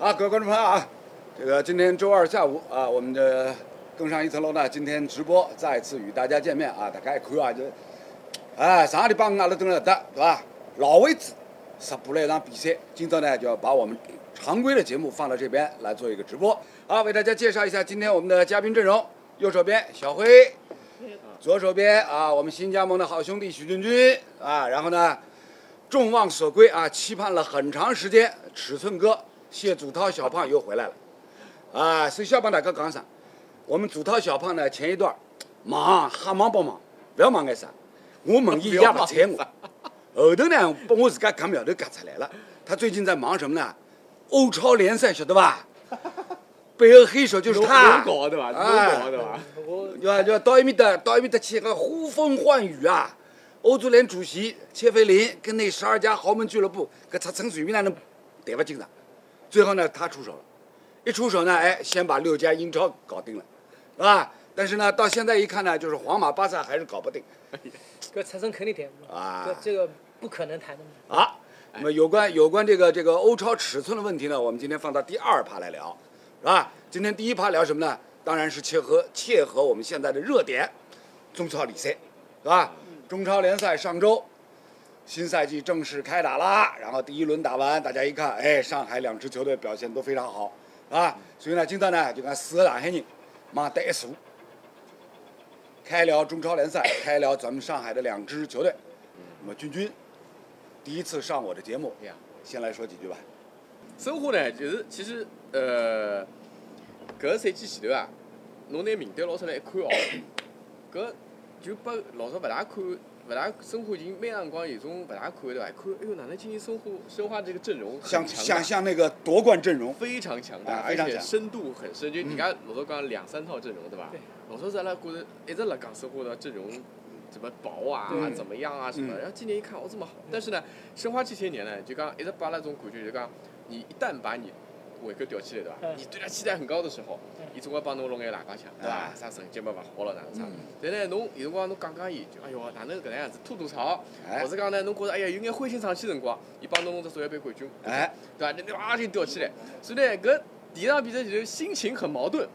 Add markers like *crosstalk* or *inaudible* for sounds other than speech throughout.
啊，各位观众朋友啊，这个今天周二下午啊，我们的更上一层楼呢，今天直播再次与大家见面啊，大家一看啊，就，哎，上个礼拜阿拉登了的，对吧？老位置杀布了一场比赛，今朝呢就要把我们常规的节目放到这边来做一个直播。好，为大家介绍一下今天我们的嘉宾阵容：右手边小辉，左手边啊我们新加盟的好兄弟许俊君啊，然后呢众望所归啊，期盼了很长时间，尺寸哥谢祖涛小胖又回来了啊！所以小帮大哥讲啥？我们祖涛小胖呢前一段忙瞎忙不忙，不要忙干啥？我问伊，伊也不睬我。后头呢，把我自家夹苗头夹出来了。他最近在忙什么呢？欧超联赛晓得吧？背后黑手就是他。*laughs* 侬搞的吧？侬哎搞的吧？我要要到埃面搭，到埃面搭去个呼风唤雨啊！欧足联主席切菲林跟那十二家豪门俱乐部，搿出层水平哪能谈不进的？最后呢，他出手了，一出手呢，哎，先把六家英超搞定了，是吧？但是呢，到现在一看呢，就是皇马、巴萨还是搞不定搿出身肯定谈啊搿这个不可能谈的嘛。啊。那么有关有关这个这个欧超尺寸的问题呢，我们今天放到第二趴来聊，是吧？今天第一趴聊什么呢？当然是切合切合我们现在的热点，中超联赛，是吧？中超联赛上周新赛季正式开打啦，然后第一轮打完，大家一看，哎，上海两支球队表现都非常好，啊，所以呢，今朝呢就讲四个上海人忙得一数，开聊中超联赛，开聊咱们上海的两支球队。那么君君第一次上我的节目，呀，先来说几句吧。申花呢，就是其实呃，搿个赛季前头啊，侬拿名单捞出来一看哦，搿就把老早勿大看，勿大申花已经蛮长辰光有种勿大看对伐？一看，哎哟，哪能今年申花申花这个阵容很像强大像像那个夺冠阵容，非常强大，而且深度很深。就人家老早讲两三套阵容，对伐？老早是阿拉觉着一直辣讲申花的阵容怎么薄啊嗯，怎么样啊什么。嗯然后今年一看，哦这么好，但是呢，申花这些年呢，就讲一直把阿拉种感觉，就讲你一旦把你胃口吊起来，对伐？嗯你对他期待很高的时候嗯，伊总归帮侬弄眼大家枪，对伐啊？啥成绩嘛勿好了，哪能啥嗯？但呢，侬有辰光侬讲讲伊，就哎哟，哪能搿能样子吐吐槽，哎或者讲呢，侬觉着哎呀有眼灰心丧气的辰光，伊帮侬弄只世界杯冠军，哎，对吧？那哇就吊起来，所以呢，搿第一场比赛其实心情很矛盾，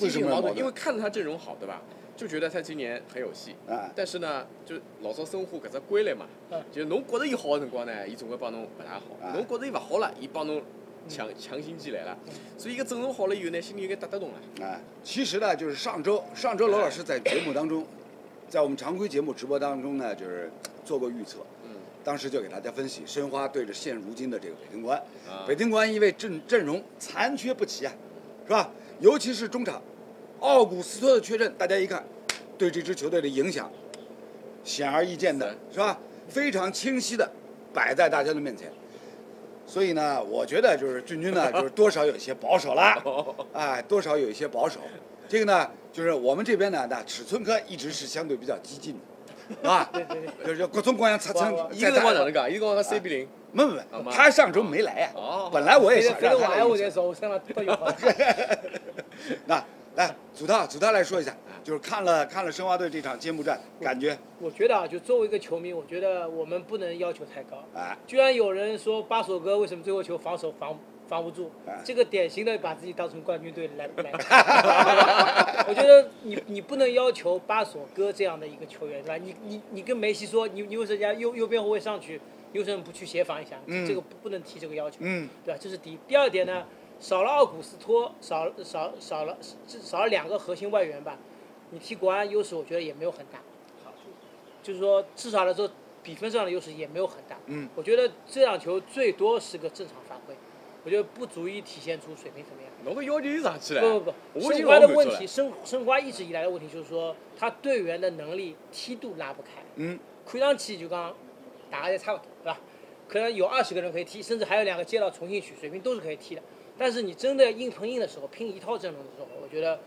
为什么矛盾心情矛盾？因为看着他阵容好，对伐？就觉得他今年很有戏。啊，但是呢，就老早申花搿只规律嘛嗯，就侬觉着伊好个辰光呢，伊总归帮侬勿大好啊；侬觉着伊勿好了，伊帮侬强强心剂来了。所以一个阵容好了以后呢，心里有点打得动了。啊，其实呢，就是上周上周罗老师在节目当中，*coughs* 在我们常规节目直播当中呢，就是做过预测，嗯，当时就给大家分析申花对着现如今的这个北京国安，啊北京国安因为阵阵容残缺不齐啊，是吧？尤其是中场，奥古斯托的缺阵，大家一看，对这支球队的影响显而易见的，是吧？非常清晰的摆在大家的面前。所以呢，我觉得就是俊君呢，*laughs* 就是多少有一些保守啦，哎，多少有一些保守。这个呢，就是我们这边呢，那尺寸科一直是相对比较激进的，是 *laughs* 吧？对对对，就是各种各样尺寸哇哇。伊个辰光哪能讲？伊辰光讲三比零。没没啊没，他上周没来呀、哦本来我也想让他来我闲话在手上了都有好。*laughs* 那来，祖涛，祖涛来说一下，就是看了看了申花队这场揭幕战，感觉我觉得啊，就作为一个球迷，我觉得我们不能要求太高。哎，居然有人说巴索哥为什么最后球防守防防不住哎，这个典型的把自己当成冠军队来 *laughs* 来看。我觉得你你不能要求巴索哥这样的一个球员，对吧？你你你跟梅西说，你你为什么人家右右边后卫上去，你为什么不去协防一下？嗯这个不不能提这个要求。嗯，对吧？这是第一。第二点呢，少了奥古斯托，少少少了少了两个核心外援吧，你踢国安优势我觉得也没有很大。就是说至少来说比分上的优势也没有很大。嗯，我觉得这场球最多是个正常发挥，我觉得不足以体现出水平怎么样。侬个要求又上去了。不不不，申花的问题，申申花一直以来的问题就是说，他队员的能力梯度拉不开。嗯，看上去就讲大家也差不多，对吧？可能有二十个人可以踢，甚至还有两个接到重新去，水平都是可以踢的。但是你真的硬碰硬的时候，拼一套阵容的时候，我觉得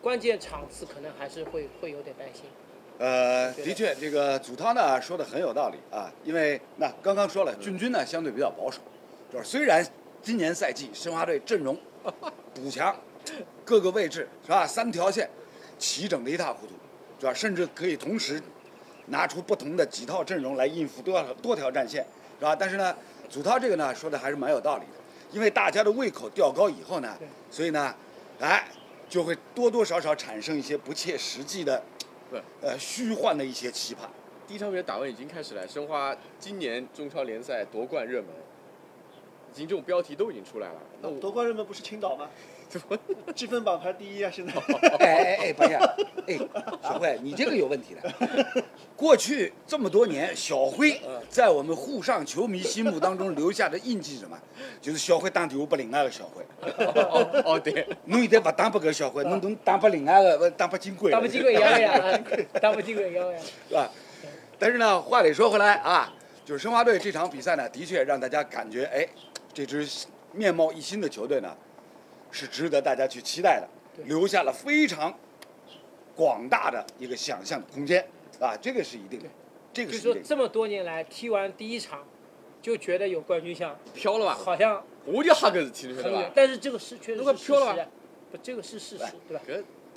关键场次可能还是会会有点担心。呃，的确，这个祖涛呢说的很有道理啊，因为那刚刚说了，俊君呢相对比较保守，就是虽然今年赛季申花队阵容 *laughs* 补强，各个位置是吧，三条线齐整的一塌糊涂，是吧？甚至可以同时拿出不同的几套阵容来应付多少多条战线，是吧？但是呢，祖涛这个呢说的还是蛮有道理的，因为大家的胃口调高以后呢对，所以呢，哎，就会多多少少产生一些不切实际的对，呃，虚幻的一些期盼。第一场比赛打完已经开始了，申花今年中超联赛夺冠热门，已经这种标题都已经出来了。那我夺冠热门不是青岛吗？积分榜排第一啊，现在。哎哎哎，等一下，哎，小慧，你这个有问题的。过去这么多年，小辉在我们沪上球迷心目当中留下的印记是什么？就是小辉打电话拨另外个小辉。哦哦对，侬现在不打拨搿小辉，侬侬打拨另外个，不打拨金贵了。当不金贵一样呀，啊当不金贵一样呀。是吧？但是呢，话得说回来啊，就是申花队这场比赛呢，的确让大家感觉，哎，这支面貌一新的球队呢，是值得大家去期待的，留下了非常广大的一个想象空间，啊，这个是一定的，这个是说这么多年来踢完第一场，就觉得有冠军相，飘了吧？好像我就哈个事体，你晓得吧，？但是这个是确实如果是事飘了吧实，不，这个是事实，对吧？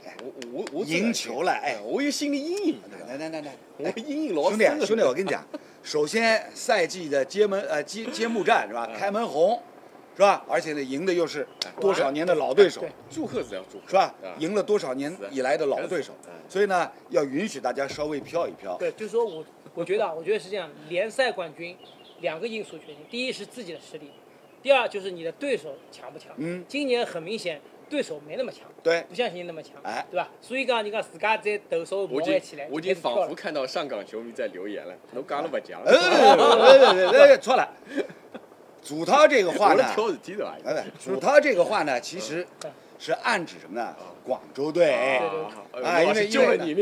哎我我我赢球了，哎，我有心理阴影，来来来来，我阴影老兄弟兄弟，我跟你讲，首先赛季的揭门呃揭揭幕战是吧？开门红，是吧？而且呢，赢的又是多少年的老对手对，祝贺是要祝贺，是吧啊？赢了多少年以来的老对手嗯，所以呢，要允许大家稍微飘一飘。对，就是说我我觉得啊，我觉得是这样，联赛冠军两个因素决定，第一是自己的实力，第二就是你的对手强不强。嗯今年很明显对手没那么强，对不像今年那么强，哎对吧？所以讲人家自家在投手我已经磨起来，我已经仿佛看到上港球迷在留言了，侬讲了不讲呃，呃呃呃错了。祖涛这个话呢，祖涛这个话呢，其实是暗指什么呢？广州队。对哎因为救了你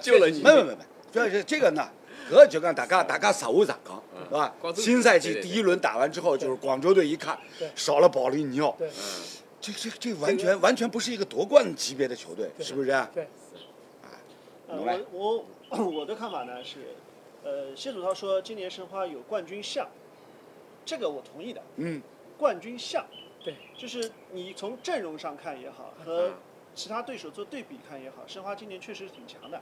救了你。命。没没没没，主要是这个呢，搿就讲大家大家实话实讲，是吧？新赛季第一轮打完之后，就是广州队一看少了保利尼奥，对。这这这完全完全不是一个夺冠级别的球队，是不是？啊？对，呃我我 *coughs* 我的看法呢是，呃，谢祖涛说今年申花有冠军相，这个我同意的。嗯，冠军相，对，就是你从阵容上看也好，和其他对手做对比看也好，申花今年确实是挺强的。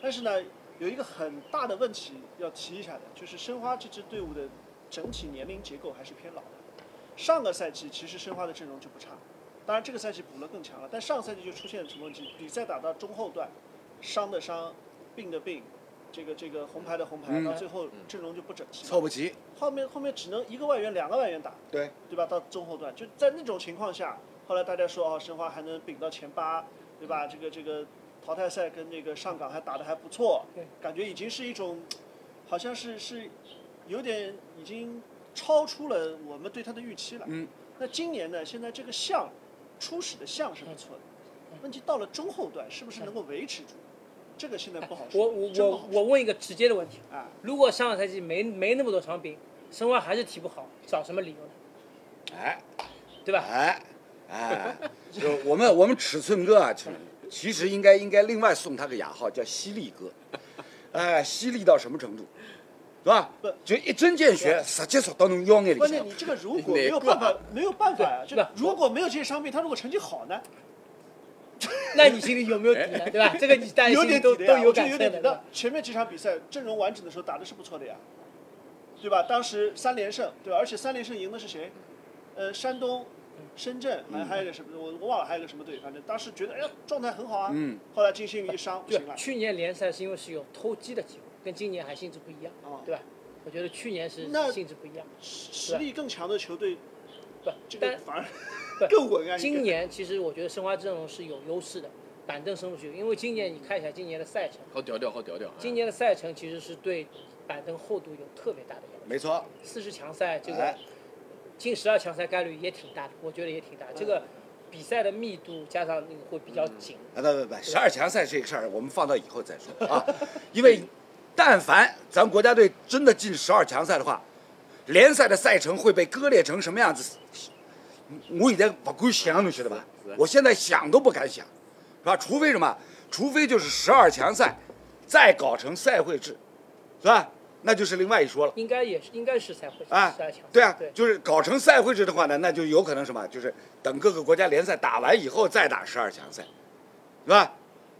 但是呢，有一个很大的问题要提一下的，就是申花这支队伍的整体年龄结构还是偏老的。上个赛季其实申花的阵容就不差，当然这个赛季补了更强了，但上个赛季就出现了什么问题？比赛打到中后段，伤的伤，病的病，这个这个红牌的红牌，嗯到最后阵容就不整齐了。凑不齐，后面后面只能一个外援两个外援打，对，对吧？到中后段，就在那种情况下，后来大家说哦，申花还能顶到前八，对吧？这个这个淘汰赛跟那个上港还打得还不错对，感觉已经是一种，好像是是有点已经超出了我们对他的预期了。嗯。那今年呢？现在这个象，初始的象是不错的，问题到了中后段是不是能够维持住？这个现在不好说。我我我我问一个直接的问题，啊，如果上个赛季没没那么多伤病，申花还是踢不好，找什么理由呢？哎对吧？哎哎，就我们我们尺寸哥啊，其实应该应该另外送他个雅号叫犀利哥，哎，犀利到什么程度，是吧不？就一针见血，直接戳到侬腰眼里向关键你。这个如果没有办法，*laughs* 没有办法呀、就不如果没有这些伤病，他如果成绩好呢，*laughs* 那你心里有没有底呢？对吧？*laughs* 这个你大家有心里都点底的呀，都有感觉有点底的。。前面几场比赛阵容完整的时候打的是不错的呀，对吧？当时三连胜，对吧？而且三连胜赢的是谁？呃，山东、深圳，还还有一个什么？我我忘了还有个什么队，反正当时觉得哎呀状态很好啊。嗯。后来金星宇一伤不对行了，。去年联赛是因为是有偷鸡的机会，跟今年还性质不一样，哦对吧？我觉得去年是性质不一样，实力更强的球队，不，这个但反而 *laughs* 不更稳啊。今年其实我觉得申花阵容是有优势的，板凳深度是有，因为今年你看一下今年的赛程，好屌屌，好屌屌。今年的赛程其实是对板凳厚度有特别大的要求。没错，四十强赛这个哎进十二强赛概率也挺大的，我觉得也挺大。这个比赛的密度加上那个会比较紧，啊不不不，十二强赛这个事儿我们放到以后再说啊，*laughs* 因为但凡咱国家队真的进十二强赛的话，联赛的赛程会被割裂成什么样子？我现在不敢想，你晓得吧？我现在想都不敢想，是吧？除非什么？除非就是十二强赛再搞成赛会制，是吧？那就是另外一说了。应该也是应该是赛会啊十二强。，对啊对，就是搞成赛会制的话呢，那就有可能什么，就是等各个国家联赛打完以后再打十二强赛，是吧？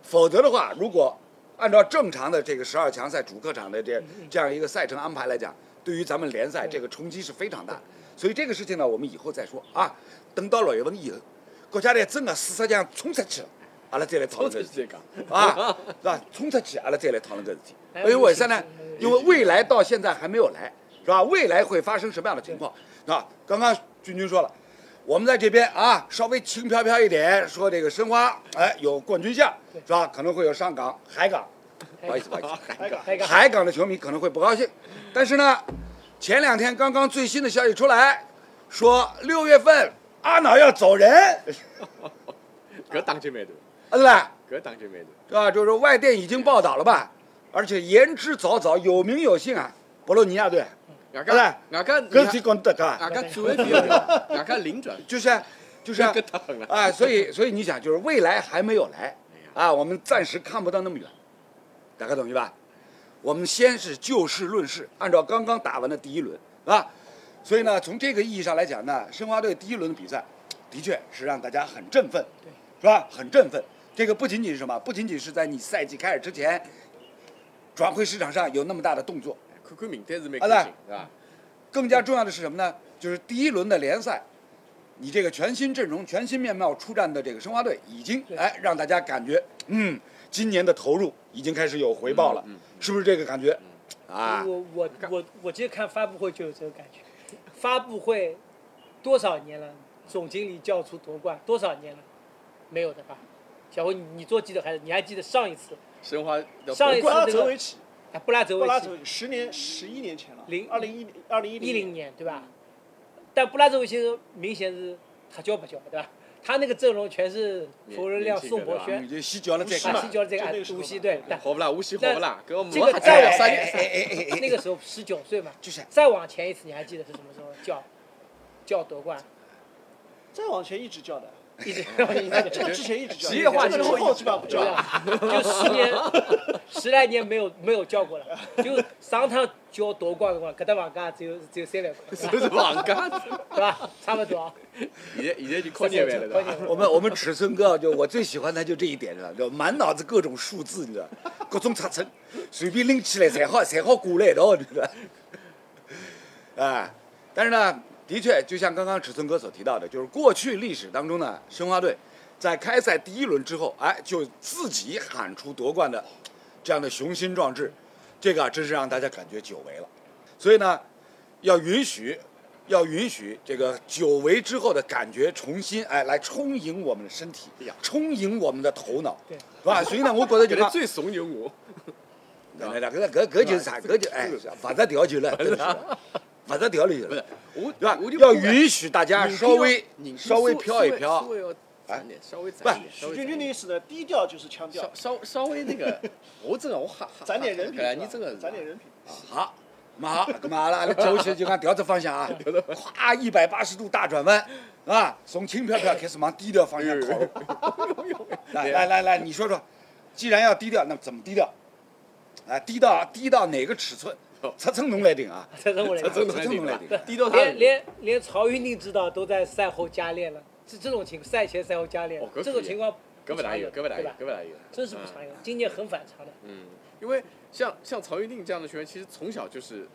否则的话，如果按照正常的这个十二强赛主客场的这这样一个赛程安排来讲，对于咱们联赛这个冲击是非常大的。所以这个事情呢，我们以后再说啊。等到六月份以后，国家队真的事实上冲出去了，阿拉再来讨论这个事体出去再讲。啊，是吧？冲出去，阿拉再来讨论这个事体。*laughs* 哎因为为啥呢嗯？因为未来到现在还没有来，是吧？未来会发生什么样的情况？是吧，刚刚君君说了，我们在这边啊，稍微轻飘飘一点，说这个申花，哎，有冠军相，是吧？可能会有上港、海港，不好意思，不好意思，海港海港的球迷可能会不高兴，但是呢，前两天刚刚最新的消息出来，说六月份阿瑙要走人，搿打击蛮大，啊对吧？搿打击蛮大。是吧？就是外电已经报道了吧，而且言之凿凿，有名有姓啊，博洛尼亚队，外对加外加搿是讲得噶，外加转会费了，外加零转，就是就是。啊，所以所以你想，就是未来还没有来啊，我们暂时看不到那么远，大家懂意吧？我们先是就事论事，按照刚刚打完的第一轮啊，所以呢，从这个意义上来讲呢，申花队第一轮的比赛，的确是让大家很振奋，是吧？很振奋。这个不仅仅是什么？不仅仅是在你赛季开始之前，转会市场上有那么大的动作，看看名单是蛮啊开心，是吧？更加重要的是什么呢？就是第一轮的联赛，你这个全新阵容、全新面貌出战的这个申花队，已经哎让大家感觉，嗯，今年的投入已经开始有回报了，嗯嗯是不是这个感觉？啊，我我我我今天看发布会就有这个感觉，发布会多少年了，总经理叫出夺冠多少年了，没有的吧？小辉，你你做记者还是你还记得上一次？申花要上一次布拉泽维奇，哎，布拉泽维奇布拉泽维奇十年十一年前了，零二零一二零一一零年对吧？但布拉泽维奇明显是他教不教对吧？他那个阵容全是佛仁亮、宋博轩你，就洗脚了再是嘛看啊，西教这个无锡对，队但好不啦？无锡好不啦？这个还再往三哎哎哎那个时候十九岁嘛，就是再往前一次你还记得是什么时候叫叫夺冠？再往前一直叫的，一直哎，这个之前一直叫的，职业化之后基本上不叫了。啊，就十年十来年没有没有叫过了，就上趟叫夺冠的话，搿搭房价只有只有三万块，这是房价，对吧？差不多啊。现在现在就靠年万了，对吧？我们我们尺寸哥就我最喜欢的就这一点了，就满脑子各种数字，你知道，各种尺寸，随便拎起来才好才好挂来一道，你知道。*laughs* 啊，但是呢，的确就像刚刚尺寸哥所提到的，就是过去历史当中呢，申花队在开赛第一轮之后，哎，就自己喊出夺冠的这样的雄心壮志，这个啊真是让大家感觉久违了。所以呢，要允许，要允许这个久违之后的感觉重新哎来充盈我们的身体哎呀，充盈我们的头脑，对是吧？所以呢，我觉得就 *laughs* 是，最怂恿我，*laughs* 来来，搿搿搿就是啥？搿就哎，勿着调就了，真的是，勿着调了。不是了，我对吧？要允许大家稍微稍微飘一飘。稍，微要攒点，稍微不点，许君君的意思呢，低调就是腔调。稍，稍稍微那个，*laughs* 我真的我哈哈攒点人品你真的是攒点人品。好，那么好，那么阿拉阿拉接下去就讲调只方向。啊，咵一百八十度大转弯啊，从轻飘飘开始往低调方向靠。*laughs* 来来来来，你说说，既然要低调，那么怎么低调？啊，低到低到哪个尺寸？尺寸侬来定啊，这是我来这真讲，的还顶，*laughs* 低到连连连曹云定指导都在赛后加练了，是这种情况赛前赛后加练哦，这种情况搿不大有，搿不大有，对吧搿不大有，真是不常有，今年很反常的。嗯，因为像像曹云定这样的球员，其实从小就是。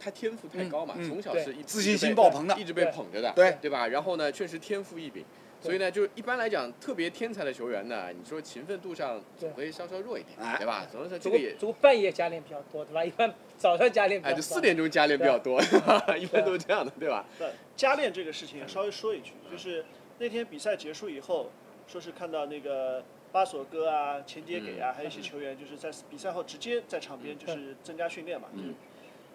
他天赋太高嘛，嗯嗯从小是一自信心爆棚的一直被捧着的，对对吧？然后呢，确实天赋异禀，所以呢，就一般来讲，特别天才的球员呢，你说勤奋度上总会稍稍弱一点，哎对吧？总是说这这个个也，这个半夜加练比较多，对吧？一般早上加练比较哎，就四点钟加练比较多，*laughs* 一般都是这样的，对吧？对，加练这个事情稍微说一句，就是那天比赛结束以后，说是看到那个巴索哥啊、钱迭给啊，还有一些球员，就是在比赛后直接在场边就是增加训练嘛。嗯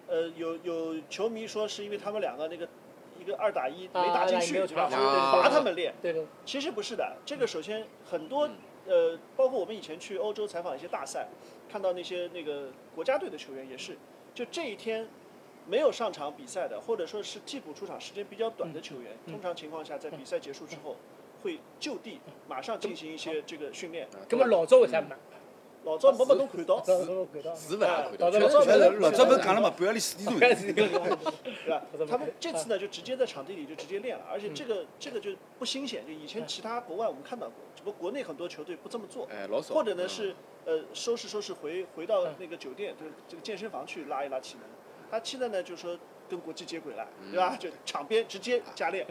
呃，有有球迷说是因为他们两个那个一个二打一没啊打进去，二打一没有对吧？传出对罚他们练。对对，其实不是的，这个首先很多嗯呃，包括我们以前去欧洲采访一些大赛，看到那些那个国家队的球员也是，就这一天没有上场比赛的，或者说是替补出场时间比较短的球员，嗯通常情况下在比赛结束之后会就地马上进行一些这个训练。那么老早为啥没？老早没把侬看到。是不大看到，到这确实老早老早不是讲了嘛，半夜里四点钟。对吧？他们这次呢就直接在场地里就直接练了，而且这个这个就不新鲜，就以前其他国外我们看到过，只不过国内很多球队不这么做。哎，老少，或者呢嗯是呃收拾收拾回回到那个酒店，就是这个健身房去拉一拉体能。他现在呢就是说，跟国际接轨了，对吧？就场边直接加练。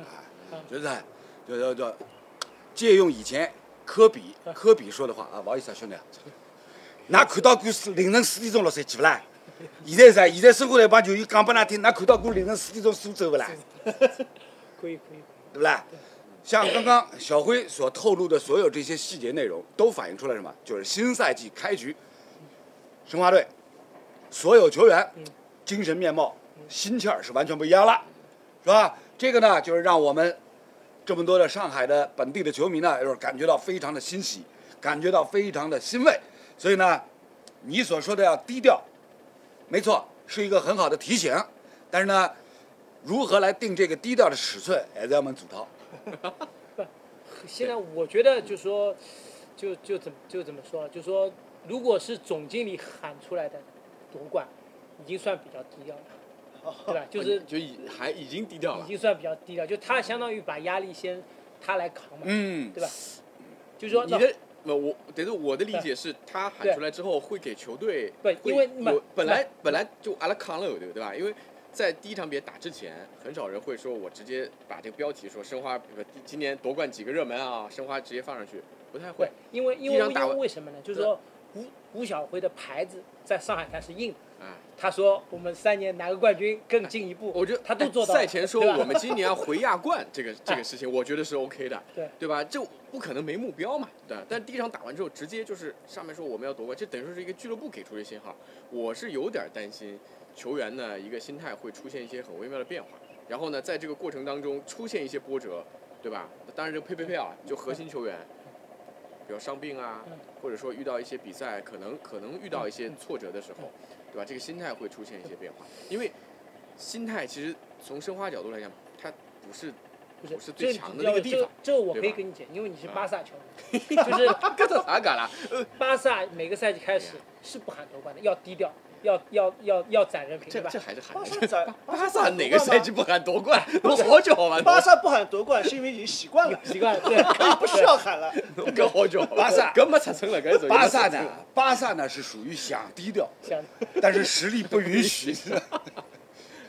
就是就就就借用以前科比科比说的话啊，不好意思啊，兄弟，㑚看到过四凌晨四点钟落山去不啦？现在是啥？现在申花队帮球员讲拨㑚听，㑚看到过凌晨四点钟苏州不啦？可以可以，对不啦？像刚刚小辉所透露的所有这些细节内容，都反映出来什么？就是新赛季开局，申花队所有球员精神面貌、心气儿是完全不一样了，是吧？这个呢，就是让我们这么多的上海的本地的球迷呢，就是感觉到非常的欣喜，感觉到非常的欣慰。所以呢，你所说的要低调，没错，是一个很好的提醒。但是呢，如何来定这个低调的尺寸，还是要我们主涛。现在我觉得就说，就就怎么就怎么说，就说如果是总经理喊出来的夺冠，已经算比较低调了，*laughs* 对吧？就是就已还已经低调了。已经算比较低调，就他相当于把压力先他来扛嘛，嗯，对吧？就是说，你的不我，等于我的理解是他喊出来之后会给球队对会因为嘛有本来本来就阿拉康了，对对吧？因为在第一场比赛打之前，很少人会说我直接把这个标题说申花不今年夺冠几个热门啊，申花直接放上去，不太会。，因为因为因为为什么呢？就是说吴吴晓辉的牌子在上海滩是硬的，啊，他说我们三年拿个冠军更进一步，我觉得他都做到了。赛前说我们今年要回亚冠，*laughs* 这个这个事情，我觉得是 OK 的，对对吧？这不可能没目标嘛，对。但第一场打完之后，直接就是上面说我们要夺冠，这等于说是一个俱乐部给出的信号。我是有点担心球员呢一个心态会出现一些很微妙的变化，然后呢，在这个过程当中出现一些波折，对吧？当然这个呸呸呸啊，就核心球员。比如伤病啊嗯，或者说遇到一些比赛可能可能遇到一些挫折的时候，对吧？这个心态会出现一些变化，因为心态其实从申花角度来讲，它不是不是最强的那个地方。这这我可以跟你讲，因为你是啊巴萨球迷，*laughs* 就是？巴萨每个赛季开始是不喊夺冠的，要低调，要要要要攒人品，对吧这这？还是喊巴巴萨哪个赛季不喊夺冠？我好久好吧？*laughs* 巴萨不喊夺冠是因为已经习惯了，*laughs* 习惯了对，*laughs* 不需要喊了。搿好久。巴萨搿没出成了，搿是巴萨呢，巴萨呢是属于想低调，想，但是实力不允许。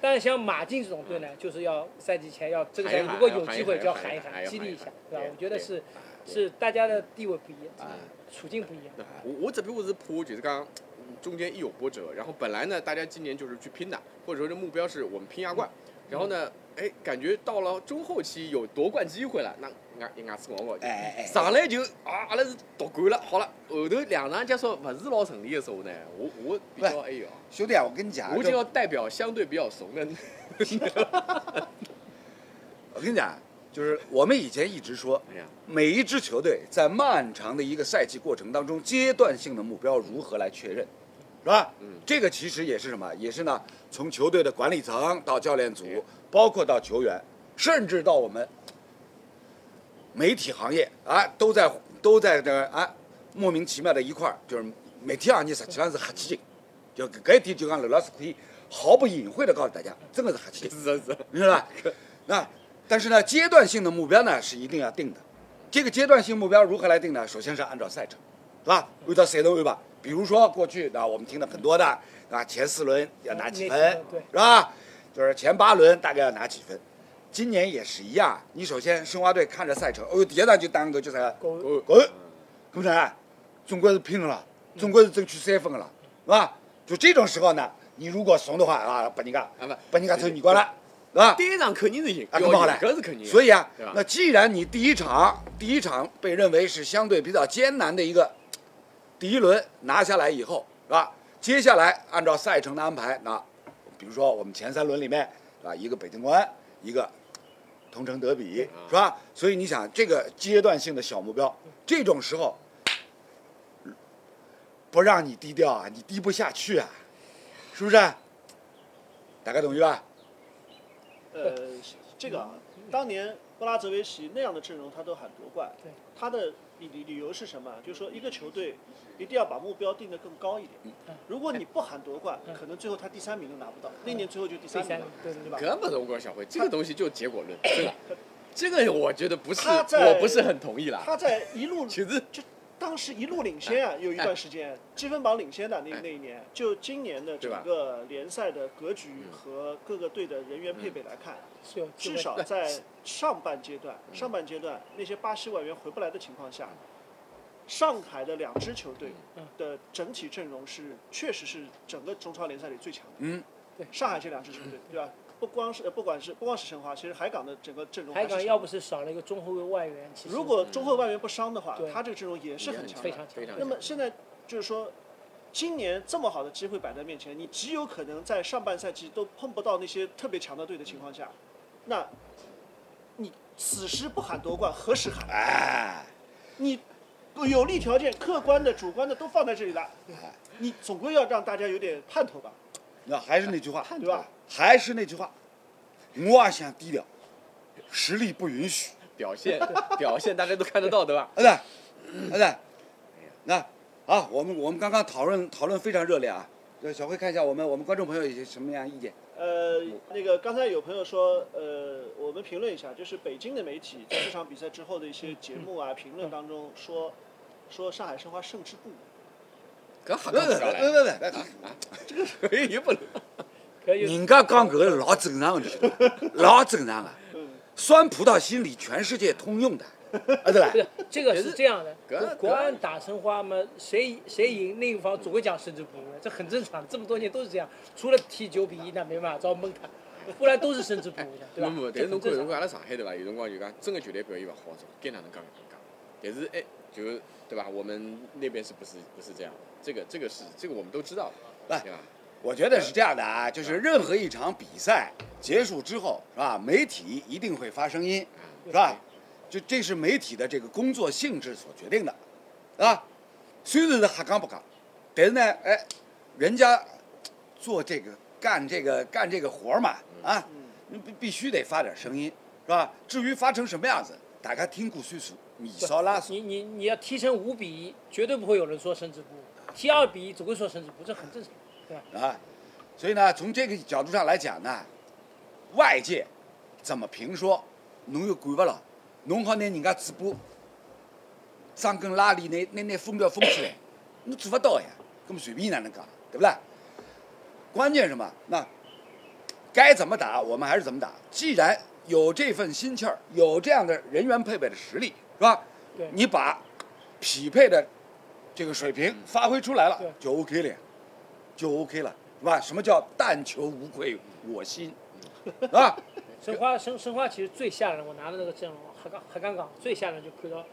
但是像马竞这种队呢，就是要赛季前要这个如果有机会就要喊一喊，激励一下，对吧？我觉得是是大家的地位不一样啊，处境不一样。我我只不过是怕就是讲嗯中间一有波折，然后本来呢大家今年就是去拼的，或者说这目标是我们拼亚冠，然后呢，哎，感觉到了中后期有夺冠机会了，那牙一牙齿咬咬，哎哎上来就啊，阿拉是夺冠了，好了，后头两场结束不是老顺利的时候呢，我我比较哎呦，兄弟啊，我跟你讲，我就要代表相对比较怂的，我跟你讲，就是我们以前一直说，哎呀，每一支球队在漫长的一个赛季过程当中，阶段性的目标如何来确认，是吧？嗯这个其实也是什么？也是呢，从球队的管理层到教练组，包括到球员，甚至到我们媒体行业啊，都在都在这儿啊，莫名其妙的一块儿，就是媒体行业实际上是黑起劲，就搿一点就讲刘老师可以毫不隐晦的告诉大家，真的是黑起劲。是 *laughs* 是，明白吧？*laughs* 那但是呢，阶段性的目标呢是一定要定的。这个阶段性目标如何来定呢？首先是按照赛程，是吧？按照赛程安排。比如说过去啊，我们听的很多的啊，前四轮要拿几分对，是吧？就是前八轮大概要拿几分。今年也是一样，你首先申花队看着赛程，哦，第一场就当个就是狗哦狗，可不是啊？中国是拼了了，中国是争取三分了，是吧？就这种时候呢，你如果怂的话啊，把人家啊不，把人家头你过来，是吧？第一场肯定是赢，啊，更好了，搿是肯定，所以啊，那既然你第一场第一场被认为是相对比较艰难的一个第一轮拿下来以后，是吧？接下来按照赛程的安排，那比如说我们前三轮里面，是吧？一个北京国安，一个同城德比，啊是吧？所以你想这个阶段性的小目标，这种时候不让你低调啊，你低不下去啊，是不是？大概懂意吧？呃，这个啊，当年布拉泽维奇那样的阵容，他都喊夺冠对，他的理理理由是什么？就是说一个球队一定要把目标定得更高一点。如果你不喊夺冠，可能最后他第三名都拿不到，那年最后就第第三三名了，对吧？根本都无关小辉，这个东西就结果论，真 *laughs* 的，这个我觉得不是，我不是很同意啦。他在一路 *laughs* 其实就当时一路领先啊，有一段时间积分榜领先的那哎。那一年，就今年的整个联赛的格局嗯和各个队的人员配备来看，至少在上半阶段，嗯。上半阶段那些巴西外援回不来的情况下，上海的两支球队嗯。的整体阵容是确实是整个中超联赛里最强的。嗯，对。上海这两支球队，对吧？不光是呃不管是不光是申花，其实海港的整个阵容海港要不是少了一个中后卫外援，其实如果中后外援不伤的话对，他这个阵容也是很强的。非常强非常那么现在就是说，今年这么好的机会摆在面前，你极有可能在上半赛季都碰不到那些特别强的队的情况下，那，你此时不喊夺冠，何时喊？哎，你有利条件，客观的、主观的都放在这里了，你总归要让大家有点盼头吧，那还是那句话，对吧？还是那句话，我也想低调，实力不允许。表现表现大家都看得到，对吧？儿子，儿子，那好，我们我们刚刚讨论讨论非常热烈啊。呃，小辉看一下我们我们观众朋友有些什么样意见？呃，那个刚才有朋友说，呃，我们评论一下，就是北京的媒体在这场比赛之后的一些节目啊、评论当中说，说上海申花胜之不武。搿瞎不不不不来，不不，又不能。人家讲搿个老正常的，老正常的。酸葡萄心理全世界通用的，儿子不是这个是这样的，国国安打申花嘛，谁谁赢另一方总会讲胜之不武，这很正常，这么多年都是这样，除了踢九比一那没办法，只好蒙他，不然都是胜之不武的，对吧？没没，但是侬看侬看阿拉上海对伐？有辰光就讲真的球队表现勿好，该哪能讲哪能讲。但是哎，就对吧？我们那边是不是不是这样？这个这个是这个我们都知道，来对吧？我觉得是这样的啊，就是任何一场比赛结束之后，是吧？媒体一定会发声音，是吧？就这是媒体的这个工作性质所决定的，啊。虽然是瞎讲不讲，但是呢，哎，人家做这个干这个干这个活嘛，啊，你必必须得发点声音，是吧？至于发成什么样子，大家听过算数，米少拉数。你你你要踢成五比一，绝对不会有人说胜之不武；踢二比一，总会说胜之不武，这很正常，对吧？啊，所以呢，从这个角度上来讲呢，外界怎么评说，侬又管不了，侬好拿人家主播张根拉里拿拿拿封标封起来，侬做不到呀，那么随便哪能讲，对不啦？关键什么？那该怎么打，我们还是怎么打。既然有这份心气儿，有这样的人员配备的实力，是吧？对你把匹配的这个水平发挥出来了，就 OK 了呀，就 OK 了，是吧？什么叫但求无愧我心，*laughs* 是吧？申花申申花其实最吓人，我拿的那个阵容，还刚还刚刚最吓人就看到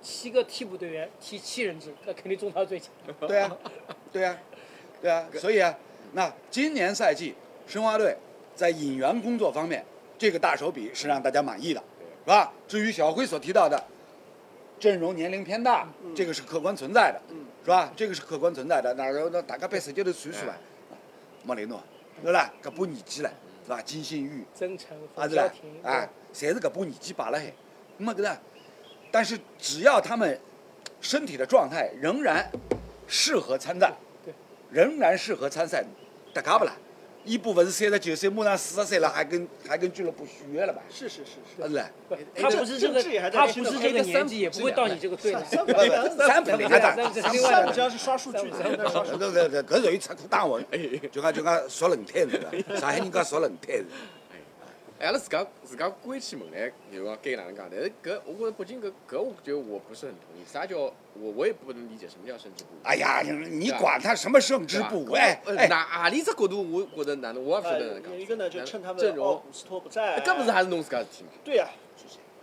七个替补队员踢七人制，那肯定中超最强。对啊、对啊、对啊、*laughs* 所以啊，那今年赛季申花队在引援工作方面，这个大手笔是让大家满意的，是吧？至于小辉所提到的阵容年龄偏大，这个是客观存在的，嗯是吧？这个是客观存在的，那那大家别手机头算数啊，莫雷诺，对啦？搿把年纪了，是吧？金信玉。曾诚、啊是啦啊，侪是搿把年纪摆辣海，那么搿个，但是只要他们身体的状态仍然适合参赛，对，仍然适合参赛，搭嘎不啦？伊布勿是三十九岁，马上四十岁了，还跟还跟俱乐部续约了吧？是是是是。是不是？不，他不是这个他不是这个年纪，也不会到你这个岁数。三不不，三本领还打，这是刷数据的，那刷数据。搿搿搿搿属于插科打诨，就讲就讲说轮胎是吧？上海人讲说轮胎是。哎，阿拉自家自家关起门来，就讲该哪能讲？但是搿我觉着北京搿搿，我觉得我不是很同意。啥叫我我也不能理解什么叫胜之不武。哎呀，你管他什么胜之不武？哎哪何里只角度我觉得哪能，我也不晓呃得哪能讲。有一个呢，就趁他们阵容斯托不在，搿不是还是侬自家事体嘛？对呀，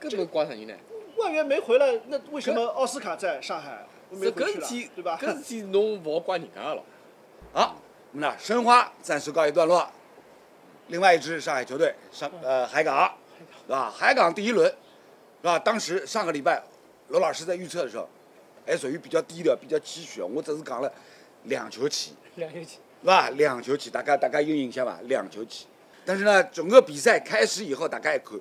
搿能怪啥人呢？外援没回来，那为什么奥斯卡在上海没这回去了搿事体，对吧？搿事体侬勿好怪人家个咯。好，那申花暂时告一段落。另外一支上海球队上呃海港，是吧？海港第一轮，是吧？当时上个礼拜，罗老师在预测的时候，还属于比较低调、比较期许，我只是讲了两球起，两球起，是吧？两球起，大家大家有印象吧？两球起。但是呢，整个比赛开始以后，大家一看，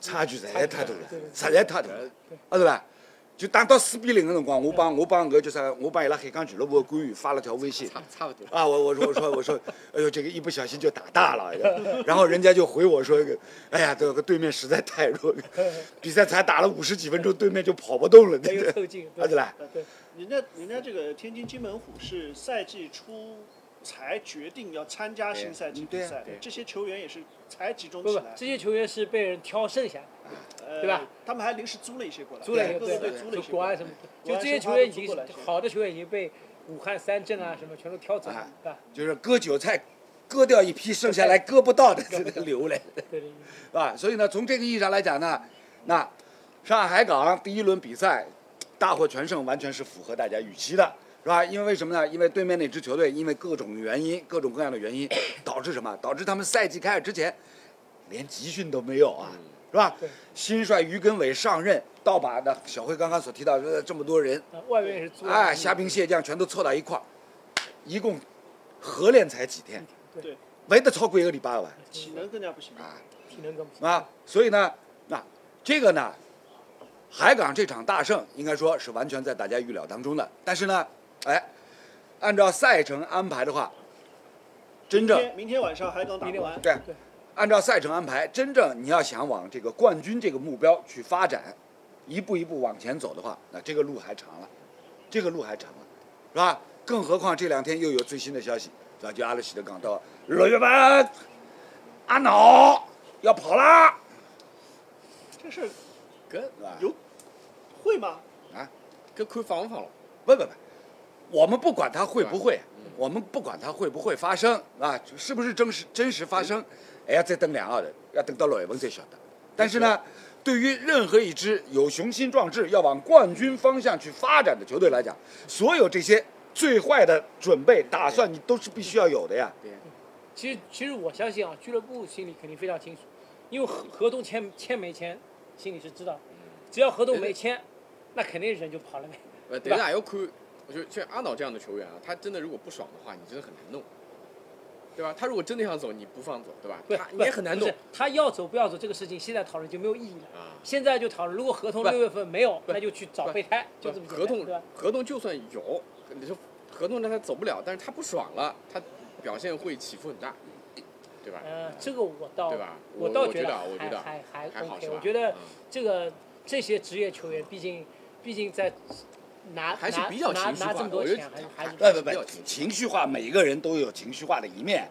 差距实在太大了实在太大了，啊对吧？就打到四比零的辰光，我帮我帮搿叫啥？我帮伊拉海港俱乐部的官员发了条微信，差差不多。啊，我我说我说我说，哎呦，这个一不小心就打大了，然后人家就回我说，哎呀，这个对面实在太弱，*laughs* 比赛才打了五十几分钟，对面就跑不动了，没对不对？有凑近，啊，对啦，对，人家人家这个天津金门虎是赛季初才决定要参加新赛季比赛的，这些球员也是才集中不不起来，，这些球员是被人挑剩下对吧？他们还临时租了一些过来，租了一个各个对队租了一些就国安什么就这些球员已经好的球员已经被武汉三镇啊什么全都挑走了啊，对吧？就是割韭菜，割掉一批，剩下来割不到的这个留来，对吧？*laughs* 所以呢，从这个意义上来讲呢，那上海海港第一轮比赛大获全胜，完全是符合大家预期的，是吧？因为为什么呢？因为对面那支球队因为各种原因、各种各样的原因，导致什么？导致他们赛季开始之前连集训都没有啊，是吧对？新帅于根伟上任，倒把那小辉刚刚所提到的这么多人，啊外面也是租哎，虾兵蟹将全都凑到一块儿，一共合练才几天，对，没得超过一个礼拜吧？体能更加不行。啊。体能更不行啊，所以呢，那这个呢，海港这场大胜应该说是完全在大家预料当中的。但是呢，哎，按照赛程安排的话，真正明天晚上海港打明天晚，对对按照赛程安排，真正你要想往这个冠军这个目标去发展，一步一步往前走的话，那这个路还长了，这个路还长了，是吧？更何况这两天又有最新的消息，是吧？就阿拉西德港到六月份，阿脑要跑啦，这事儿搿是吧？有会吗？啊搿看放勿放了？不不不，我们不管它会不会，我们不管它会不会发生啊，是不是真实真实发生，还要再等两个号头，要等到六月份才晓得。但是呢，对于任何一支有雄心壮志要往冠军方向去发展的球队来讲，所有这些最坏的准备打算，你都是必须要有的呀。对，其实其实我相信啊，俱乐部心里肯定非常清楚，因为合合同签签没签，心里是知道。只要合同没签，那肯定人就跑了呗。呃，但是还要看，我觉得像阿瑙这样的球员啊，他真的如果不爽的话，你真的很难弄，对吧？他如果真的想走，你不放走，对吧？不他你也很难弄他要走不要走这个事情，现在讨论就没有意义了。啊。现在就讨论，如果合同六月份没有，那就去找备胎，就这么合同？合同就算有，你说合同让他走不了，但是他不爽了，他表现会起伏很大，对吧？呃，这个我倒对吧我倒觉得我觉得还还还好 OK。吧我觉得嗯这个这些职业球员，毕竟毕竟在拿拿还是比较情绪化我觉得钱，还是不不不情，绪化，每个人都有情绪化的一面。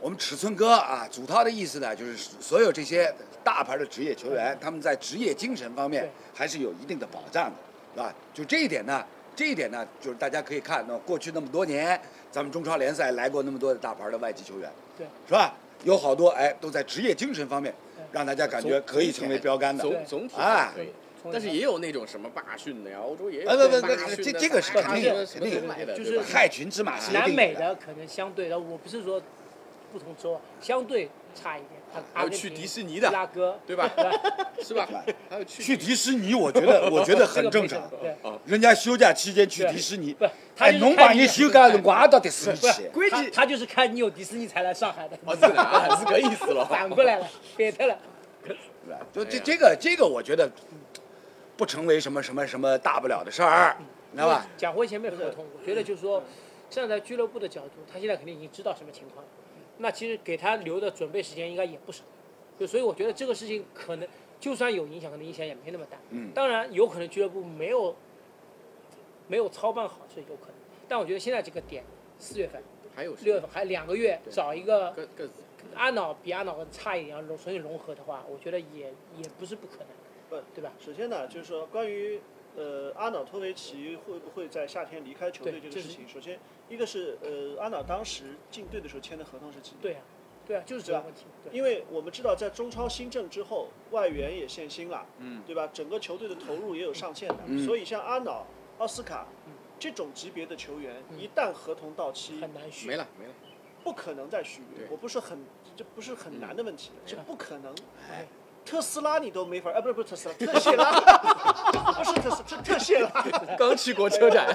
我们尺寸哥啊，祖涛的意思呢，就是所有这些大牌的职业球员，他们在职业精神方面还是有一定的保障的，是吧？就这一点呢，这一点呢，就是大家可以看，那过去那么多年，咱们中超联赛来过那么多的大牌的外籍球员，对是吧？有好多哎，都在职业精神方面，让大家感觉可以成为标杆的。总总体啊可以，从但是也有那种什么霸训的呀，欧洲也有哎不不不这这个是霸肯定肯定的都来的，就是害群之马是南美的可能相对的，我不是说不同州啊，相对差一点。还阿有去迪士尼的拉哥，对吧？是吧？还有去去迪士尼，我觉得我觉得很正常。人家休假期间去迪士尼，不，他哎，就是侬把看你人休假的辰光也到迪士尼不去，关键他他就是看你有迪士尼才来上海的，哦，是的啊，是个意思了。反过来了，反特了。是吧就这这个这个，我觉得不成为什么什么什么大不了的事儿，你知道吧？蒋辉前面合同，我觉得就是说，站在俱乐部的角度，他现在肯定已经知道什么情况。那其实给他留的准备时间应该也不少，就所以我觉得这个事情可能就算有影响，可能影响也没那么大。嗯当然有可能俱乐部没有没有操办好是有可能，但我觉得现在这个点，四月份、还有六月份还两个月，找一个阿脑比阿脑差一点，要融重新融合的话，我觉得也也不是不可能，不，对吧？首先呢，就是说关于呃阿瑙托维奇会不会在夏天离开球队这个事情，首先一个是呃阿瑙当时进队的时候签的合同是几年？对啊、对啊，就是这个问题。对，因为我们知道，在中超新政之后，外援也限薪了，嗯，对吧？整个球队的投入也有上限的，嗯所以像阿瑙、奥斯卡这种级别的球员，一旦合同到期，很难续。没了没了。不可能再续约。我不是很，这不是很难的问题，这不可能。哎特斯拉你都没法，哎，不是不是特斯拉，*laughs* 特谢拉，不是特斯，是特谢拉，*laughs* 刚去过车展，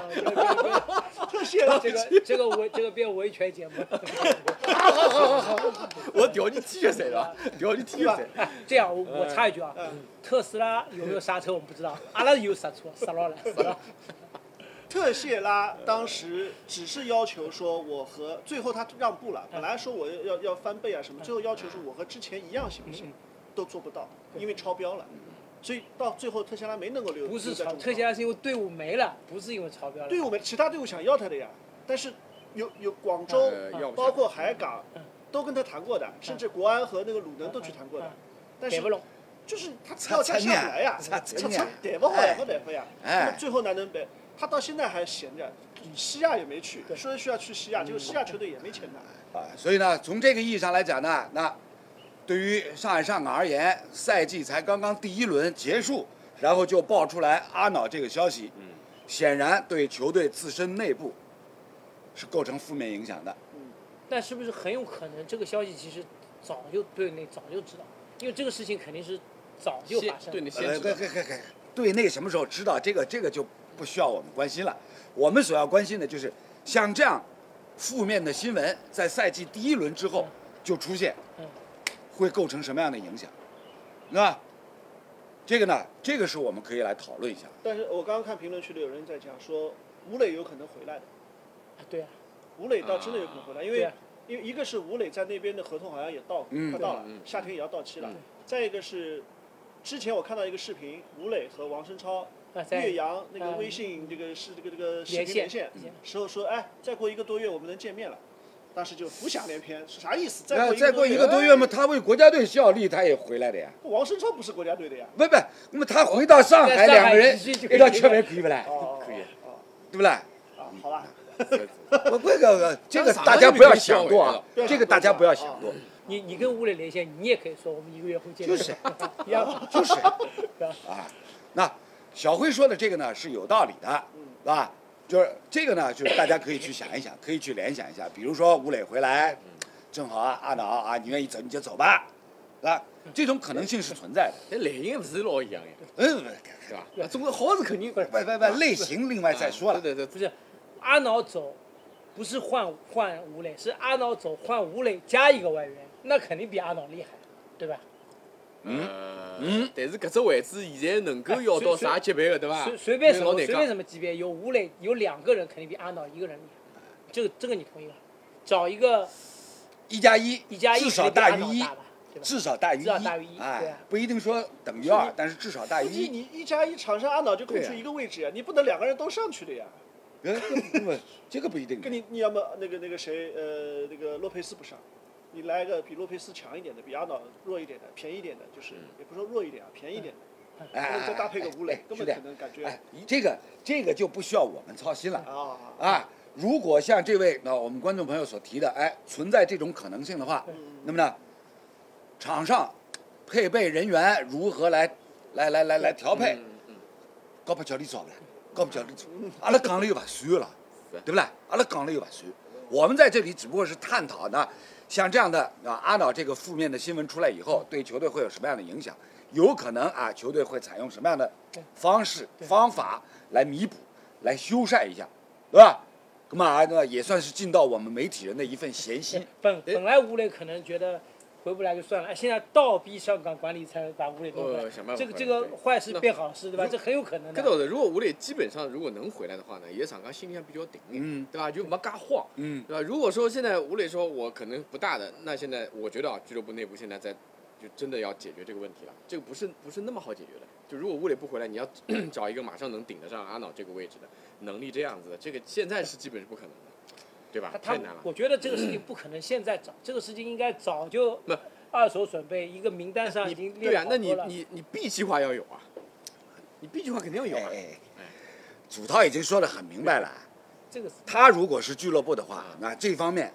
特谢拉，这个。这个维这个变维权节目，*laughs* 我调你 T 恤衫了，调你 T 恤衫。哎，这样我我插一句啊，嗯特斯拉有没有刹车我们不知道，阿拉有刹车，刹牢了。特谢拉当时只是要求说，我和最后他让步了，本来说我要要要翻倍啊什么，最后要求是我和之前一样行不行？都做不到，因为超标了，所以到最后特斯拉没能够留。不是超超。特斯拉是因为队伍没了，不是因为超标了。队伍没，其他队伍想要他的呀，但是有有广州包括海港嗯。都跟他谈过的，甚至国安和那个鲁能都去谈过的。嗯，但是。就是他差要价下不来呀，差差差眼差逮不好不逮不呀，哎。最后哪能逮？他到现在还闲着，西亚也没去，说需要去西亚，结果西亚球队也没签他。啊，所以呢，从这个意义上来讲呢，那对于上海上港而言，赛季才刚刚第一轮结束，然后就爆出来阿瑙这个消息，嗯，显然对球队自身内部是构成负面影响的。嗯但是不是很有可能这个消息其实早就队内早就知道，因为这个事情肯定是早就发生了。对你先呃，知道对对对对，队内什么时候知道这个，这个就不需要我们关心了。我们所要关心的就是像这样负面的新闻在赛季第一轮之后就出现嗯，会构成什么样的影响，是吧？这个呢，这个是我们可以来讨论一下。但是我刚刚看评论区里有人在讲说，吴磊有可能回来的，啊对啊，吴磊倒真的有可能回来，因为啊因为一个是吴磊在那边的合同好像也到嗯快到了嗯，夏天也要到期了嗯。再一个是之前我看到一个视频，吴磊和王申超啊岳阳那个嗯微信这个是这个这个视频连线连线时候说，哎，再过一个多月我们能见面了。当时就浮想联翩，是啥意思？再过再过一个多月月嘛，，他为国家队效力，他也回来的呀。哎王声超不是国家队的呀。不不，那么他回到上海，两个人一道吃饭可以不啦？哦，可以哦对不啦？啊，好吧。*laughs* 我这个这个大家不要想多啊，这个大家不要想多，你你跟吴磊连线，你也可以说我们一个月会见面，就是 *laughs* 一样就是？*laughs* 啊。那小辉说的这个呢是有道理的，是吧？就是这个呢，就是大家可以去想一想，可以去联想一下。比如说吴磊回来，正好啊，阿脑啊，你愿意走你就走吧，是吧？这种可能性是存在的。那类型不是老一样呀，嗯，对吧？那总归好是肯定不是不不不，类型另外再说了。对对对，不是阿脑走，不是换换吴磊，是阿脑走换吴磊加一个外援，那肯定比阿脑厉害，对吧？嗯嗯，但是搿只位置现在能够要到啥级别的，对吧？随随便什么随便什。么级别，有吴磊有两个人肯定比阿瑙一个人厉害，这个这个你同意吧？找一个一加一，一加一至少大于一？至少大于至少大于一哎啊，不一定说等于二，但是至少大于一。你一加一场上阿瑙就空出一个位置呀，你不能两个人都上去的呀。*laughs* 这个不一定跟。你你要么那个那个谁呃那个洛佩斯不上，你来个比洛佩斯强一点的，比阿瑙弱一点的，便宜一点的，就是也不说弱一点啊，便宜一点的，哎再搭配个吴磊哎，根本可能感觉哎，这个这个就不需要我们操心了啊啊。如果像这位那我们观众朋友所提的，哎，存在这种可能性的话，那么呢，场上配备人员如何来来来来来调配，高不叫你做不啦？高不叫你做，*laughs* 阿拉讲了又不算了，对不啦？阿拉讲了又不算。我们在这里只不过是探讨呢，像这样的啊阿瑙这个负面的新闻出来以后，对球队会有什么样的影响？有可能啊，球队会采用什么样的方式方法来弥补、来修缮一下，对吧？那么啊，那也算是尽到我们媒体人的一份闲心。本本来吴磊可能觉得回不来就算了，哎现在倒逼香港管理才把吴磊弄回来这个这个坏事变好事，对吧？这很有可能的。搿倒是，如果吴磊基本上如果能回来的话呢，也场上心里向比较定眼，嗯对吧？就没介慌，嗯，对吧？如果说现在吴磊说我可能不大的，那现在我觉得啊，俱乐部内部现在在就真的要解决这个问题了，这个不是不是那么好解决的。就如果吴磊不回来，你要找一个马上能顶得上阿瑙这个位置的能力这样子的，这个现在是基本是不可能的，对吧？他？太难了。我觉得这个事情不可能现在找，这个事情应该早就不。二手准备，一个名单上已你经对啊，那你。你你 B 计划要有啊，你 B 计划肯定要有啊。哎哎，祖涛已经说的很明白了，这个是。他如果是俱乐部的话，那这方面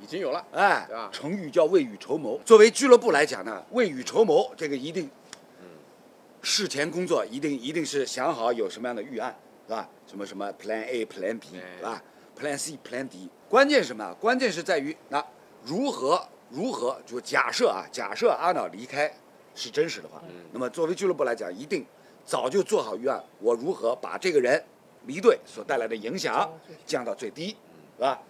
已经有了，哎对吧，成语叫未雨绸缪。作为俱乐部来讲呢，未雨绸缪这个一定，事前工作一定一定是想好有什么样的预案，是吧？什么什么 Plan A、Plan B，哎。是吧？Plan C、Plan D。关键是什么？关键是在于那如何如何就假设啊，假设阿瑙离开是真实的话，嗯那么作为俱乐部来讲，一定早就做好预案，我如何把这个人离队所带来的影响降到最低，是吧？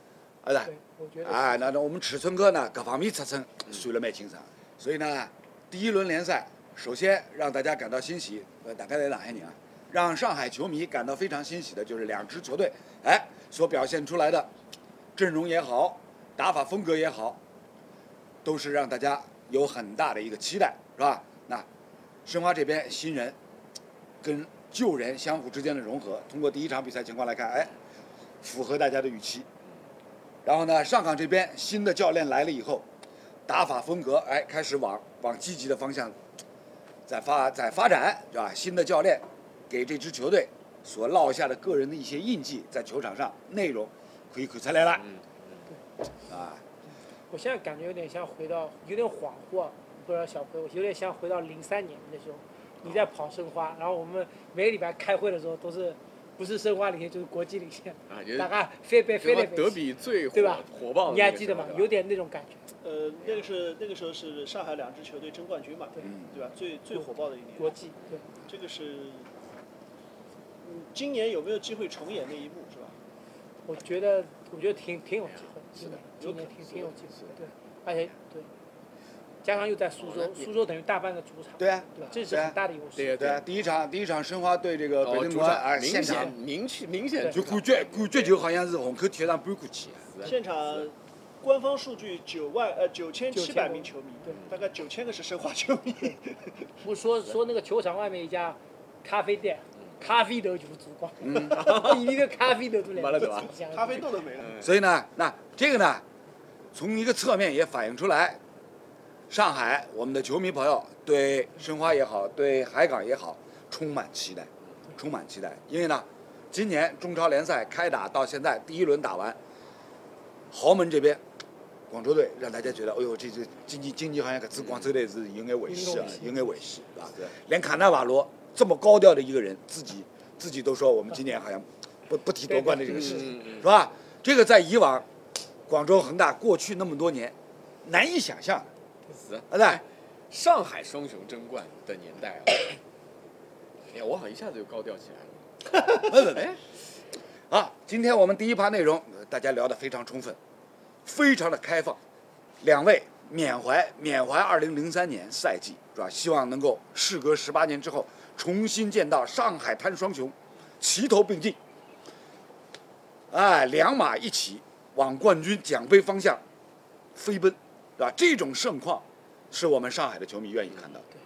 啊，对。对，我觉得啊，那那我们尺寸哥呢，各方面尺寸算了蛮清爽，所以呢，第一轮联赛首先让大家感到欣喜，呃，大概在上海人啊，让上海球迷感到非常欣喜的就是两支球队，哎，所表现出来的阵容也好，打法风格也好，都是让大家有很大的一个期待，是吧？那申花这边新人跟旧人相互之间的融合，通过第一场比赛情况来看，哎，符合大家的预期。然后呢，上港这边新的教练来了以后，打法风格哎开始往往积极的方向在发在发展，是吧？新的教练给这支球队所落下的个人的一些印记，在球场上内容可以看出来了嗯，啊。我现在感觉有点像回到，有点恍惚啊，不知道小朋友，有点像回到零三年那时候，你在跑申花，然后我们每个礼拜开会的时候都是，不是申花领先就是国际领先，啊，就是大概翻倍飞来翻德，比最火对吧火爆的你还记得吗？有点那种感觉，呃，那个是那个时候是上海两支球队争冠军嘛，对嗯对吧？最最火爆的一年。国际对。这个是，嗯，今年有没有机会重演那一幕是吧？我觉得，我觉得挺挺有机会，是的今年今年有可能挺挺有机是的，会对，而且对，加上又在苏州，苏州等于大半个主场，对啊，对吧？这是很大的优对势。对啊，第一场第一场申花对这个北哦，京主国安明显明显明显就感觉感觉就好像是虹口体育场搬过去。的现场官方数据九万呃九千七百名球迷，对大概九千个是申花球迷。不说说那个球场外面一家咖啡店，咖啡豆就是烛光，嗯，里头咖啡豆都来没了对吧咖啡豆都没了。嗯所以呢，那这个呢，从一个侧面也反映出来，上海我们的球迷朋友对申花也好，对海港也好，充满期待，充满期待。因为呢，今年中超联赛开打到现在第一轮打完，豪门这边。广州队让大家觉得，哎呦，这这经济经济好像搿次广州队是有眼危险啊，有眼危险，是吧？连卡纳瓦罗这么高调的一个人，自己自己都说我们今年好像不不提夺冠的这个事情，是吧？这个在以往广州恒大过去那么多年难以想象啊对，上海双雄争冠的年代啊！*coughs* 哎呀，我好像一下子就高调起来了。*laughs* 哎，啊，今天我们第一趴内容呃大家聊得非常充分，非常的开放，两位缅怀缅怀二零零三年赛季是吧？希望能够事隔十八年之后重新见到上海滩双雄齐头并进，哎，两马一起往冠军奖杯方向飞奔，对吧？这种盛况是我们上海的球迷愿意看到的，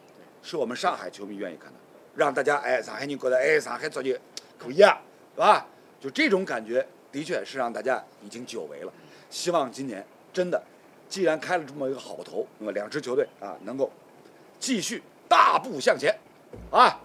是我们上海球迷愿意看到的，让大家哎，上海人觉得哎，上海足球可以啊，是吧？就这种感觉，的确是让大家已经久违了。希望今年真的，既然开了这么一个好头，那么两支球队啊，能够继续大步向前，啊，